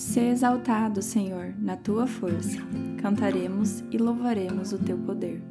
Sê exaltado, Senhor, na tua força. Cantaremos e louvaremos o teu poder.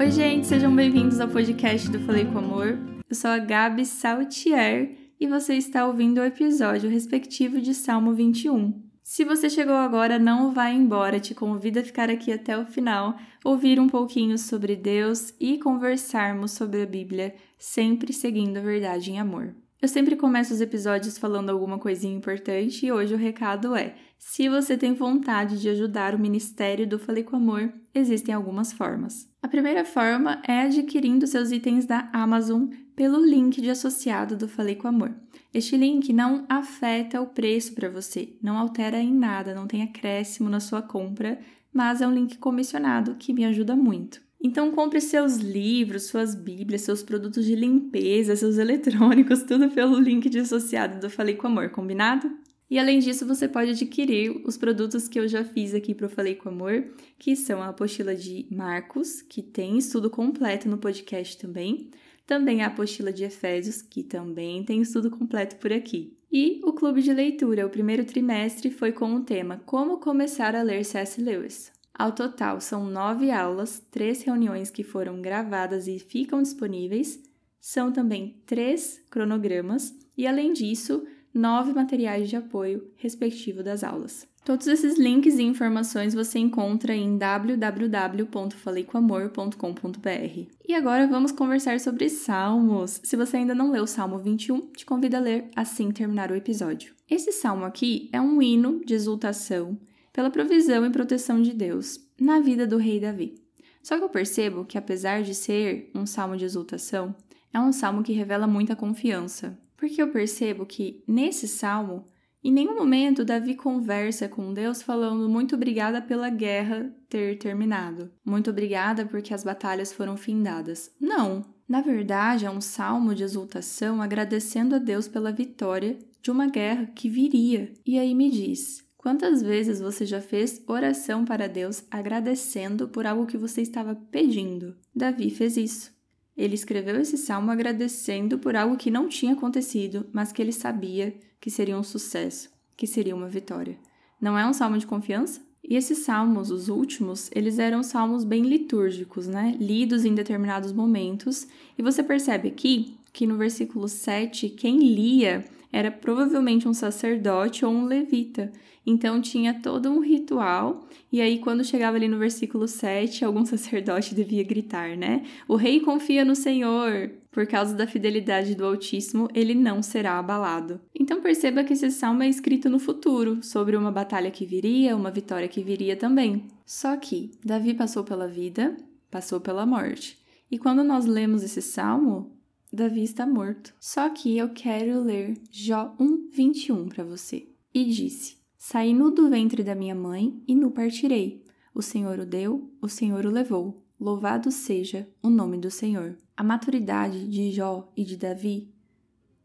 Oi, gente, sejam bem-vindos ao podcast do Falei com Amor. Eu sou a Gabi Saltier e você está ouvindo o episódio respectivo de Salmo 21. Se você chegou agora, não vá embora, te convido a ficar aqui até o final, ouvir um pouquinho sobre Deus e conversarmos sobre a Bíblia, sempre seguindo a verdade em amor. Eu sempre começo os episódios falando alguma coisinha importante e hoje o recado é: se você tem vontade de ajudar o Ministério do Falei com Amor, existem algumas formas. A primeira forma é adquirindo seus itens da Amazon pelo link de associado do Falei com Amor. Este link não afeta o preço para você, não altera em nada, não tem acréscimo na sua compra, mas é um link comissionado que me ajuda muito. Então compre seus livros, suas bíblias, seus produtos de limpeza, seus eletrônicos, tudo pelo link de associado do Falei com Amor, combinado? E além disso, você pode adquirir os produtos que eu já fiz aqui para o Falei com Amor, que são a apostila de Marcos, que tem estudo completo no podcast também, também a apostila de Efésios, que também tem estudo completo por aqui. E o clube de leitura, o primeiro trimestre foi com o tema Como começar a ler C.S. Lewis. Ao total, são nove aulas, três reuniões que foram gravadas e ficam disponíveis, são também três cronogramas e, além disso, nove materiais de apoio respectivo das aulas. Todos esses links e informações você encontra em www.faleicomamor.com.br. E agora vamos conversar sobre salmos. Se você ainda não leu o Salmo 21, te convido a ler assim terminar o episódio. Esse salmo aqui é um hino de exultação pela provisão e proteção de Deus na vida do rei Davi. Só que eu percebo que, apesar de ser um salmo de exultação, é um salmo que revela muita confiança. Porque eu percebo que, nesse salmo, em nenhum momento Davi conversa com Deus falando muito obrigada pela guerra ter terminado. Muito obrigada porque as batalhas foram findadas. Não. Na verdade, é um salmo de exultação agradecendo a Deus pela vitória de uma guerra que viria. E aí me diz: Quantas vezes você já fez oração para Deus agradecendo por algo que você estava pedindo? Davi fez isso. Ele escreveu esse salmo agradecendo por algo que não tinha acontecido, mas que ele sabia que seria um sucesso, que seria uma vitória. Não é um salmo de confiança? E esses salmos, os últimos, eles eram salmos bem litúrgicos, né? Lidos em determinados momentos. E você percebe aqui que no versículo 7, quem lia era provavelmente um sacerdote ou um levita. Então tinha todo um ritual, e aí quando chegava ali no versículo 7, algum sacerdote devia gritar, né? O rei confia no Senhor. Por causa da fidelidade do Altíssimo, ele não será abalado. Então perceba que esse salmo é escrito no futuro, sobre uma batalha que viria, uma vitória que viria também. Só que Davi passou pela vida, passou pela morte. E quando nós lemos esse salmo, Davi está morto. Só que eu quero ler Jó 1:21 para você. E disse: Saí nu do ventre da minha mãe e nu partirei. O Senhor o deu, o Senhor o levou. Louvado seja o nome do Senhor. A maturidade de Jó e de Davi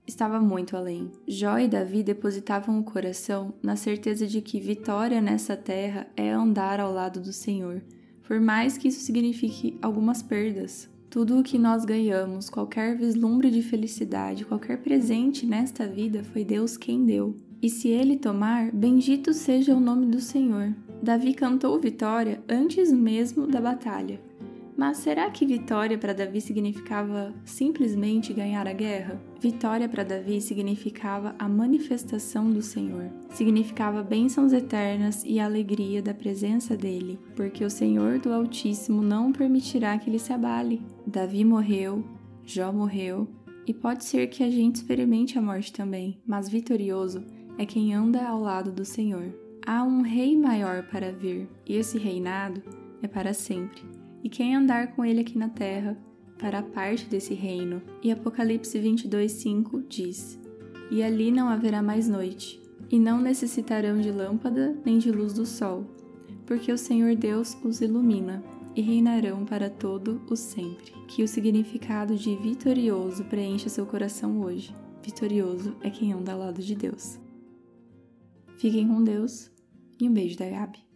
estava muito além. Jó e Davi depositavam o coração na certeza de que vitória nessa terra é andar ao lado do Senhor, por mais que isso signifique algumas perdas. Tudo o que nós ganhamos, qualquer vislumbre de felicidade, qualquer presente nesta vida, foi Deus quem deu. E se ele tomar, bendito seja o nome do Senhor. Davi cantou vitória antes mesmo da batalha. Mas será que vitória para Davi significava simplesmente ganhar a guerra? Vitória para Davi significava a manifestação do Senhor, significava bênçãos eternas e alegria da presença dele, porque o Senhor do Altíssimo não permitirá que ele se abale. Davi morreu, Jó morreu, e pode ser que a gente experimente a morte também, mas vitorioso é quem anda ao lado do Senhor. Há um rei maior para vir, e esse reinado é para sempre e quem andar com ele aqui na terra fará parte desse reino. E Apocalipse 22:5 diz: E ali não haverá mais noite, e não necessitarão de lâmpada nem de luz do sol, porque o Senhor Deus os ilumina e reinarão para todo o sempre. Que o significado de vitorioso preencha seu coração hoje. Vitorioso é quem anda ao lado de Deus. Fiquem com Deus e um beijo da Gabi.